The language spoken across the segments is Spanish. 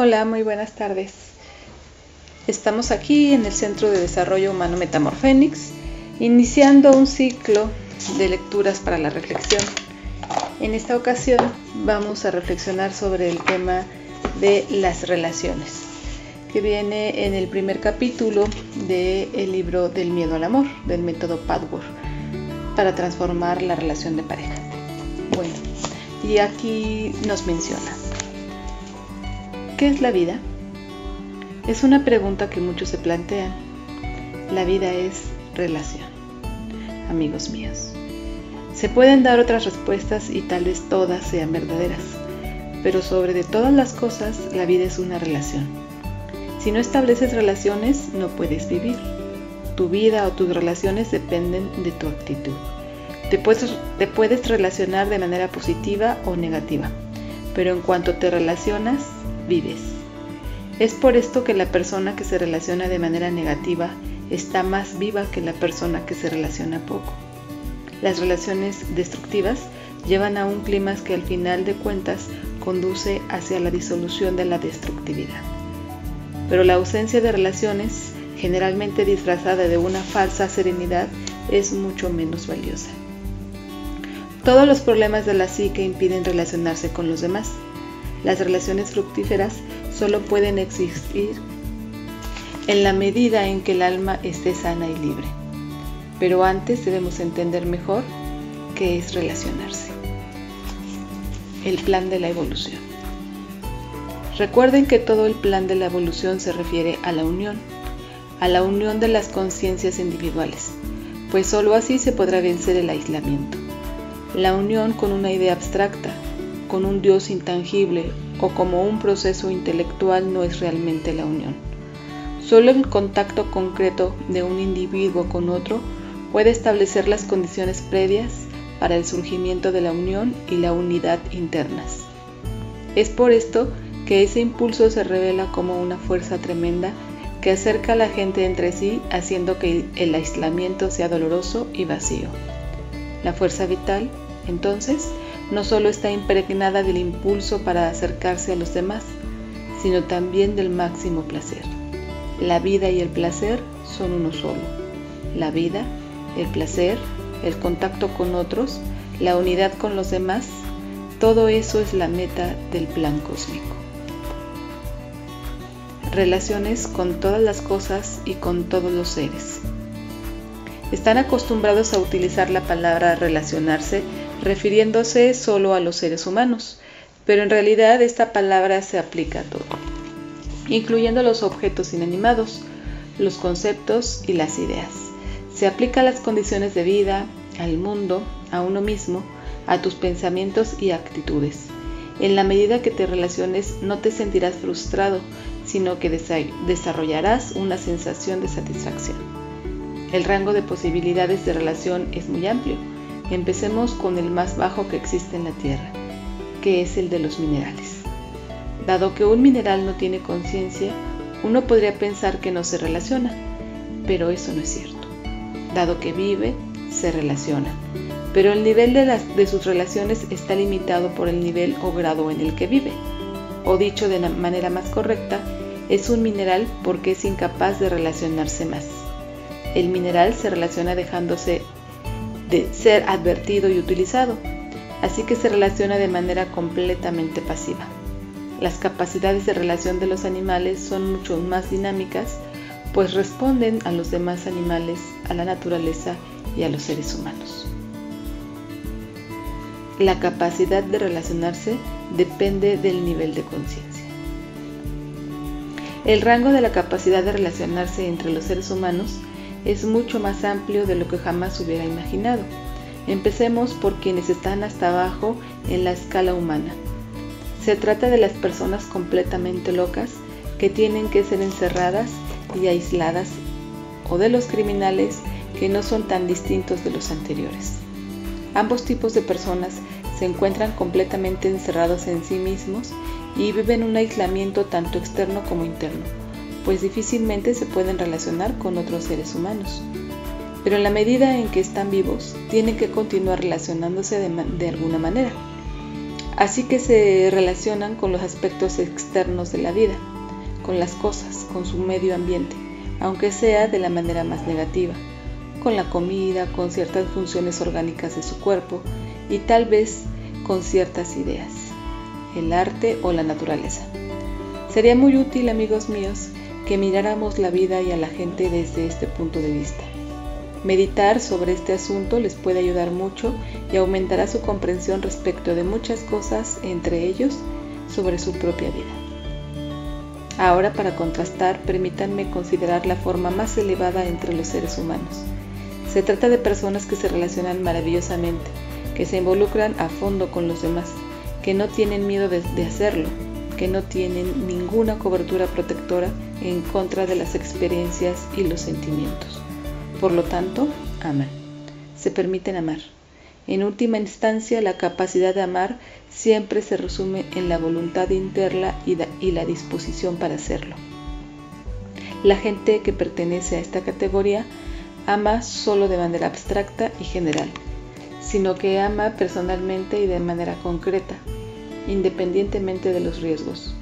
Hola, muy buenas tardes. Estamos aquí en el Centro de Desarrollo Humano Metamorfénix, iniciando un ciclo de lecturas para la reflexión. En esta ocasión vamos a reflexionar sobre el tema de las relaciones, que viene en el primer capítulo del libro del miedo al amor, del método Padworth, para transformar la relación de pareja. Bueno, y aquí nos menciona ¿Qué es la vida? Es una pregunta que muchos se plantean. La vida es relación, amigos míos. Se pueden dar otras respuestas y tal vez todas sean verdaderas, pero sobre de todas las cosas la vida es una relación. Si no estableces relaciones, no puedes vivir. Tu vida o tus relaciones dependen de tu actitud. Te puedes, te puedes relacionar de manera positiva o negativa, pero en cuanto te relacionas, vives. Es por esto que la persona que se relaciona de manera negativa está más viva que la persona que se relaciona poco. Las relaciones destructivas llevan a un clima que al final de cuentas conduce hacia la disolución de la destructividad. Pero la ausencia de relaciones, generalmente disfrazada de una falsa serenidad, es mucho menos valiosa. Todos los problemas de la psique impiden relacionarse con los demás. Las relaciones fructíferas solo pueden existir en la medida en que el alma esté sana y libre. Pero antes debemos entender mejor qué es relacionarse. El plan de la evolución. Recuerden que todo el plan de la evolución se refiere a la unión, a la unión de las conciencias individuales, pues sólo así se podrá vencer el aislamiento. La unión con una idea abstracta, con un Dios intangible o como un proceso intelectual no es realmente la unión. Solo el contacto concreto de un individuo con otro puede establecer las condiciones previas para el surgimiento de la unión y la unidad internas. Es por esto que ese impulso se revela como una fuerza tremenda que acerca a la gente entre sí haciendo que el aislamiento sea doloroso y vacío. La fuerza vital, entonces, no solo está impregnada del impulso para acercarse a los demás, sino también del máximo placer. La vida y el placer son uno solo. La vida, el placer, el contacto con otros, la unidad con los demás, todo eso es la meta del plan cósmico. Relaciones con todas las cosas y con todos los seres. Están acostumbrados a utilizar la palabra relacionarse refiriéndose solo a los seres humanos, pero en realidad esta palabra se aplica a todo, incluyendo los objetos inanimados, los conceptos y las ideas. Se aplica a las condiciones de vida, al mundo, a uno mismo, a tus pensamientos y actitudes. En la medida que te relaciones no te sentirás frustrado, sino que desarrollarás una sensación de satisfacción. El rango de posibilidades de relación es muy amplio Empecemos con el más bajo que existe en la Tierra, que es el de los minerales. Dado que un mineral no tiene conciencia, uno podría pensar que no se relaciona, pero eso no es cierto. Dado que vive, se relaciona, pero el nivel de, sus relaciones está limitado por el nivel o grado en el que vive. O dicho de manera más correcta, es un mineral porque es incapaz de relacionarse más. El mineral se relaciona dejándose de ser advertido y utilizado, así que se relaciona de manera completamente pasiva. Las capacidades de relación de los animales son mucho más dinámicas, pues responden a los demás animales, a la naturaleza y a los seres humanos. La capacidad de relacionarse depende del nivel de conciencia. El rango de la capacidad de relacionarse entre los seres humanos es mucho más amplio de lo que jamás hubiera imaginado. Empecemos por quienes están hasta abajo en la escala humana. Se trata de las personas completamente locas que tienen que ser encerradas y aisladas o de los criminales que no son tan distintos de los anteriores. Ambos tipos de personas se encuentran completamente encerrados en sí mismos y viven un aislamiento tanto externo como interno pues difícilmente se pueden relacionar con otros seres humanos. Pero en la medida en que están vivos, tienen que continuar relacionándose de, alguna manera. Así que se relacionan con los aspectos externos de la vida, con las cosas, con su medio ambiente, aunque sea de la manera más negativa, con la comida, con ciertas funciones orgánicas de su cuerpo y tal vez con ciertas ideas, el arte o la naturaleza. Sería muy útil, amigos míos, que miráramos la vida y a la gente desde este punto de vista. Meditar sobre este asunto les puede ayudar mucho y aumentará su comprensión respecto de muchas cosas, entre ellos sobre su propia vida. Ahora para contrastar, permítanme considerar la forma más elevada entre los seres humanos. Se trata de personas que se relacionan maravillosamente, que se involucran a fondo con los demás, que no tienen miedo de, hacerlo, que no tienen ninguna cobertura protectora en contra de las experiencias y los sentimientos. Por lo tanto, aman. Se permiten amar. En última instancia, la capacidad de amar siempre se resume en la voluntad interna y la disposición para hacerlo. La gente que pertenece a esta categoría ama solo de manera abstracta y general, sino que ama personalmente y de manera concreta, independientemente de los riesgos.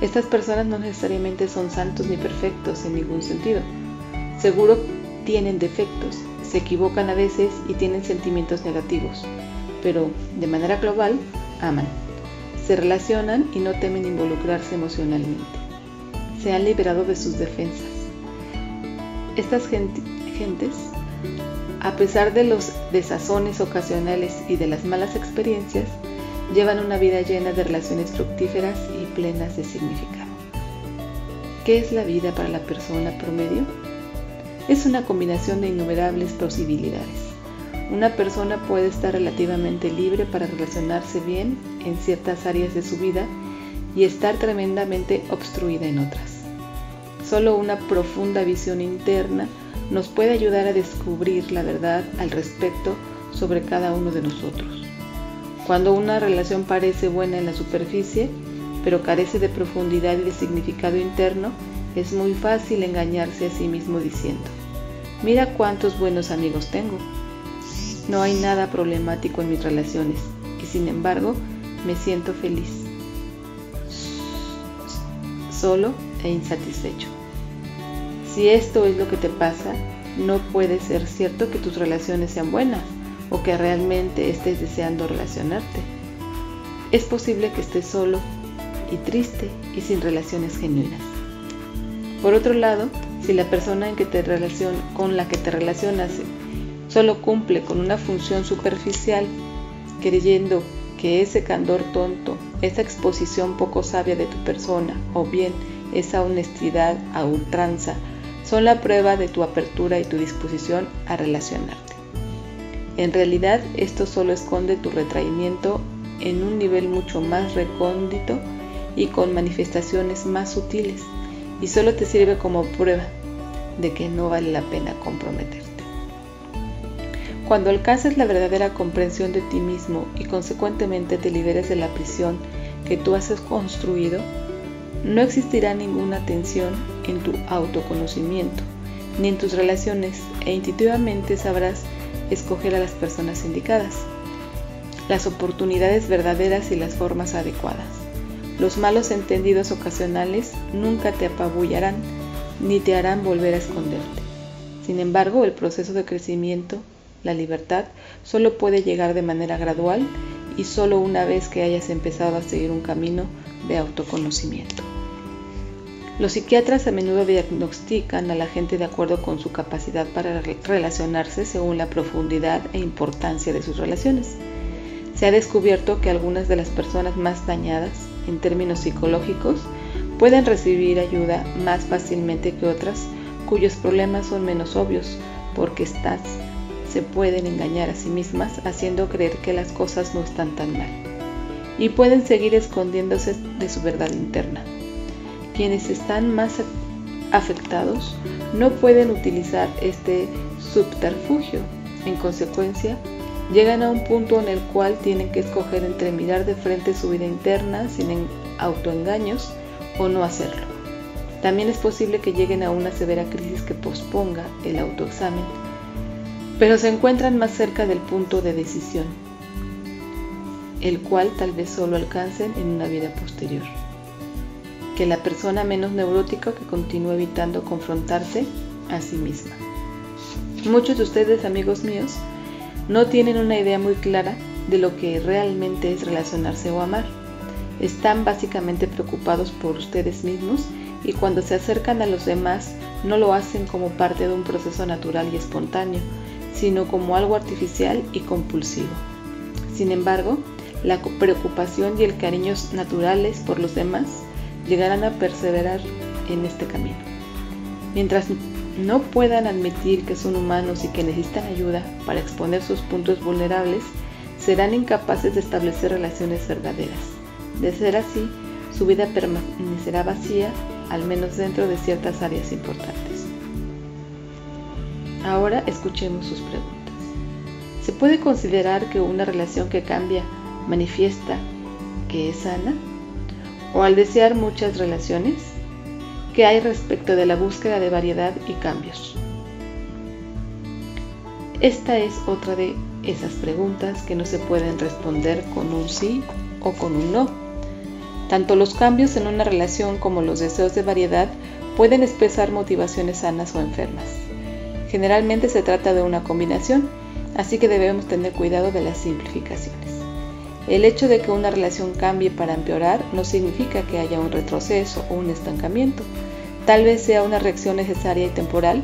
Estas personas no necesariamente son santos ni perfectos en ningún sentido. Seguro tienen defectos, se equivocan a veces y tienen sentimientos negativos, pero de manera global aman, se relacionan y no temen involucrarse emocionalmente. Se han liberado de sus defensas. Estas gentes, a pesar de los desazones ocasionales y de las malas experiencias, llevan una vida llena de relaciones fructíferas plenas de significado. ¿Qué es la vida para la persona promedio? Es una combinación de innumerables posibilidades. Una persona puede estar relativamente libre para relacionarse bien en ciertas áreas de su vida y estar tremendamente obstruida en otras. Solo una profunda visión interna nos puede ayudar a descubrir la verdad al respecto sobre cada uno de nosotros. Cuando una relación parece buena en la superficie, pero carece de profundidad y de significado interno, es muy fácil engañarse a sí mismo diciendo, mira cuántos buenos amigos tengo. No hay nada problemático en mis relaciones y sin embargo me siento feliz, solo e insatisfecho. Si esto es lo que te pasa, no puede ser cierto que tus relaciones sean buenas o que realmente estés deseando relacionarte. Es posible que estés solo y triste y sin relaciones genuinas. Por otro lado, si la persona en que te con la que te relacionas solo cumple con una función superficial, creyendo que ese candor tonto, esa exposición poco sabia de tu persona o bien esa honestidad a ultranza son la prueba de tu apertura y tu disposición a relacionarte. En realidad, esto solo esconde tu retraimiento en un nivel mucho más recóndito y con manifestaciones más sutiles, y solo te sirve como prueba de que no vale la pena comprometerte. Cuando alcances la verdadera comprensión de ti mismo y consecuentemente te liberes de la prisión que tú has construido, no existirá ninguna tensión en tu autoconocimiento ni en tus relaciones e intuitivamente sabrás escoger a las personas indicadas, las oportunidades verdaderas y las formas adecuadas. Los malos entendidos ocasionales nunca te apabullarán ni te harán volver a esconderte. Sin embargo, el proceso de crecimiento, la libertad, solo puede llegar de manera gradual y solo una vez que hayas empezado a seguir un camino de autoconocimiento. Los psiquiatras a menudo diagnostican a la gente de acuerdo con su capacidad para relacionarse según la profundidad e importancia de sus relaciones. Se ha descubierto que algunas de las personas más dañadas en términos psicológicos pueden recibir ayuda más fácilmente que otras cuyos problemas son menos obvios porque estas se pueden engañar a sí mismas haciendo creer que las cosas no están tan mal y pueden seguir escondiéndose de su verdad interna quienes están más afectados no pueden utilizar este subterfugio. En consecuencia, llegan a un punto en el cual tienen que escoger entre mirar de frente su vida interna sin autoengaños o no hacerlo. También es posible que lleguen a una severa crisis que posponga el autoexamen, pero se encuentran más cerca del punto de decisión. el cual tal vez solo alcancen en una vida posterior. Que la persona menos neurótica que continúe evitando confrontarse a sí misma. Muchos de ustedes, amigos míos, no tienen una idea muy clara de lo que realmente es relacionarse o amar. Están básicamente preocupados por ustedes mismos y cuando se acercan a los demás no lo hacen como parte de un proceso natural y espontáneo, sino como algo artificial y compulsivo. Sin embargo, la preocupación y el cariño naturales por los demás llegarán a perseverar en este camino. Mientras no puedan admitir que son humanos y que necesitan ayuda para exponer sus puntos vulnerables, serán incapaces de establecer relaciones verdaderas. De ser así, su vida permanecerá vacía, al menos dentro de ciertas áreas importantes. Ahora escuchemos sus preguntas. ¿Se puede considerar que una relación que cambia manifiesta que es sana? ¿O al desear muchas relaciones? ¿Qué hay respecto de la búsqueda de variedad y cambios? Esta es otra de esas preguntas que no se pueden responder con un sí o con un no. Tanto los cambios en una relación como los deseos de variedad pueden expresar motivaciones sanas o enfermas. Generalmente se trata de una combinación, así que debemos tener cuidado de las simplificaciones. El hecho de que una relación cambie para empeorar no significa que haya un retroceso o un estancamiento. Tal vez sea una reacción necesaria y temporal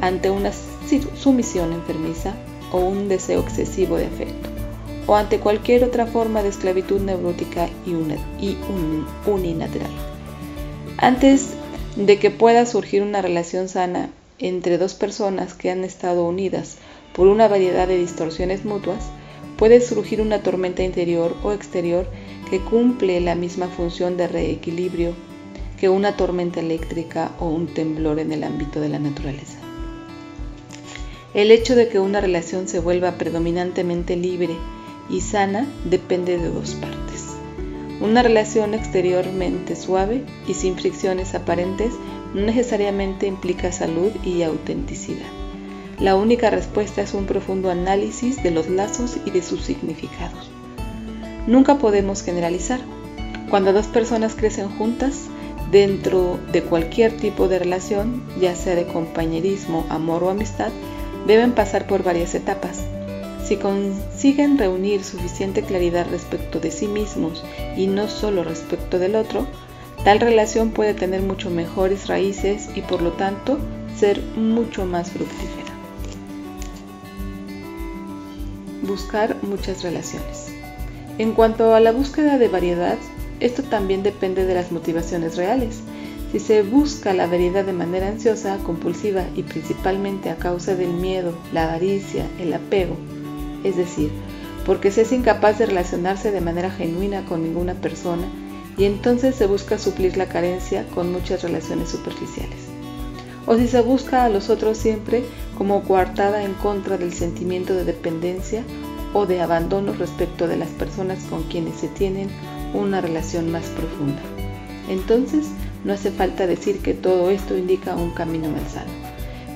ante una sumisión enfermiza o un deseo excesivo de afecto, o ante cualquier otra forma de esclavitud neurótica y, unilateral. Antes de que pueda surgir una relación sana entre dos personas que han estado unidas por una variedad de distorsiones mutuas, puede surgir una tormenta interior o exterior que cumple la misma función de reequilibrio que una tormenta eléctrica o un temblor en el ámbito de la naturaleza. El hecho de que una relación se vuelva predominantemente libre y sana depende de dos partes. Una relación exteriormente suave y sin fricciones aparentes no necesariamente implica salud y autenticidad. La única respuesta es un profundo análisis de los lazos y de sus significados. Nunca podemos generalizar. Cuando dos personas crecen juntas, Dentro de cualquier tipo de relación, ya sea de compañerismo, amor o amistad, deben pasar por varias etapas. Si consiguen reunir suficiente claridad respecto de sí mismos y no solo respecto del otro, tal relación puede tener mucho mejores raíces y por lo tanto ser mucho más fructífera. Buscar muchas relaciones. En cuanto a la búsqueda de variedad, esto también depende de las motivaciones reales. Si se busca la veridad de manera ansiosa, compulsiva y principalmente a causa del miedo, la avaricia, el apego, es decir, porque se es incapaz de relacionarse de manera genuina con ninguna persona y entonces se busca suplir la carencia con muchas relaciones superficiales. O si se busca a los otros siempre como coartada en contra del sentimiento de dependencia o de abandono respecto de las personas con quienes se tienen una relación más profunda. Entonces, no hace falta decir que todo esto indica un camino malsano.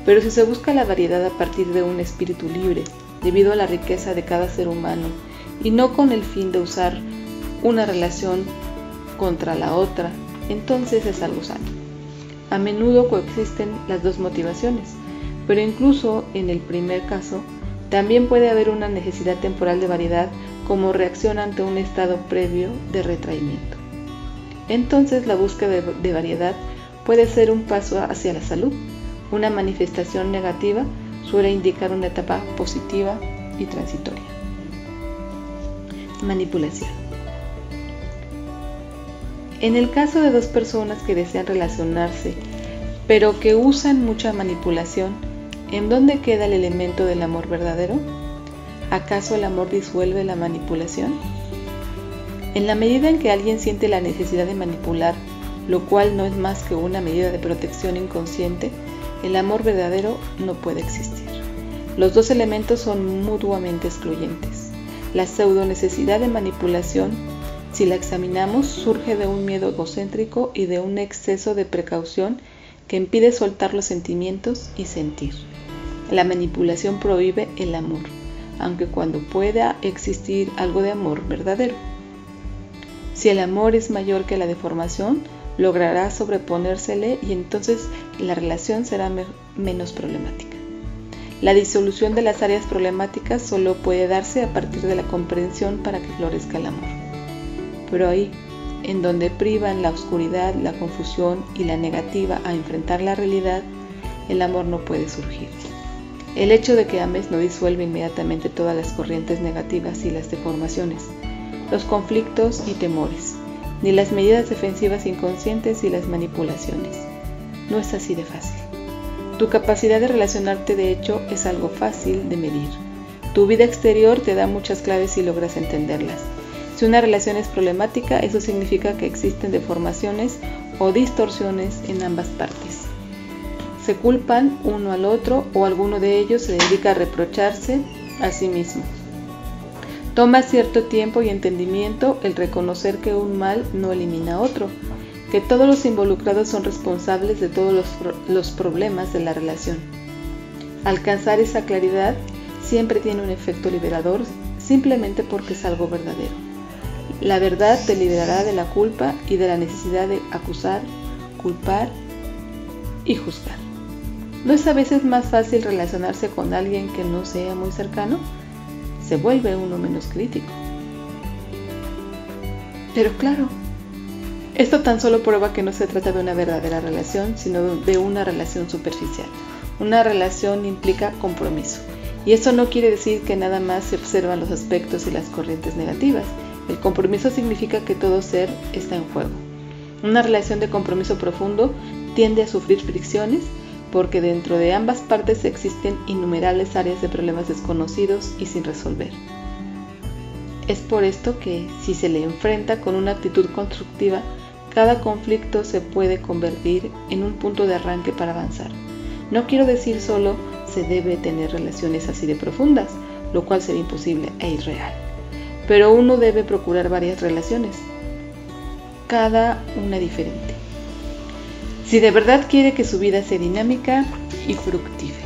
Pero si se busca la variedad a partir de un espíritu libre, debido a la riqueza de cada ser humano, y no con el fin de usar una relación contra la otra, entonces es algo sano. A menudo coexisten las dos motivaciones, pero incluso en el primer caso, también puede haber una necesidad temporal de variedad como reacción ante un estado previo de retraimiento. Entonces la búsqueda de variedad puede ser un paso hacia la salud. Una manifestación negativa suele indicar una etapa positiva y transitoria. Manipulación. En el caso de dos personas que desean relacionarse, pero que usan mucha manipulación, ¿en dónde queda el elemento del amor verdadero? ¿Acaso el amor disuelve la manipulación? En la medida en que alguien siente la necesidad de manipular, lo cual no es más que una medida de protección inconsciente, el amor verdadero no puede existir. Los dos elementos son mutuamente excluyentes. La pseudo necesidad de manipulación, si la examinamos, surge de un miedo egocéntrico y de un exceso de precaución que impide soltar los sentimientos y sentir. La manipulación prohíbe el amor aunque cuando pueda existir algo de amor verdadero. Si el amor es mayor que la deformación, logrará sobreponérsele y entonces la relación será menos problemática. La disolución de las áreas problemáticas solo puede darse a partir de la comprensión para que florezca el amor. Pero ahí, en donde privan la oscuridad, la confusión y la negativa a enfrentar la realidad, el amor no puede surgir. El hecho de que ames no disuelve inmediatamente todas las corrientes negativas y las deformaciones, los conflictos y temores, ni las medidas defensivas inconscientes y las manipulaciones. No es así de fácil. Tu capacidad de relacionarte de hecho es algo fácil de medir. Tu vida exterior te da muchas claves si logras entenderlas. Si una relación es problemática, eso significa que existen deformaciones o distorsiones en ambas partes se culpan uno al otro o alguno de ellos se dedica a reprocharse a sí mismo. Toma cierto tiempo y entendimiento el reconocer que un mal no elimina otro, que todos los involucrados son responsables de todos los, los problemas de la relación. Alcanzar esa claridad siempre tiene un efecto liberador simplemente porque es algo verdadero. La verdad te liberará de la culpa y de la necesidad de acusar, culpar y juzgar. ¿No es a veces más fácil relacionarse con alguien que no sea muy cercano? Se vuelve uno menos crítico. Pero claro, esto tan solo prueba que no se trata de una verdadera relación, sino de una relación superficial. Una relación implica compromiso. Y eso no quiere decir que nada más se observan los aspectos y las corrientes negativas. El compromiso significa que todo ser está en juego. Una relación de compromiso profundo tiende a sufrir fricciones porque dentro de ambas partes existen innumerables áreas de problemas desconocidos y sin resolver. Es por esto que, si se le enfrenta con una actitud constructiva, cada conflicto se puede convertir en un punto de arranque para avanzar. No quiero decir solo se debe tener relaciones así de profundas, lo cual sería imposible e irreal. Pero uno debe procurar varias relaciones, cada una diferente si de verdad quiere que su vida sea dinámica y fructífera.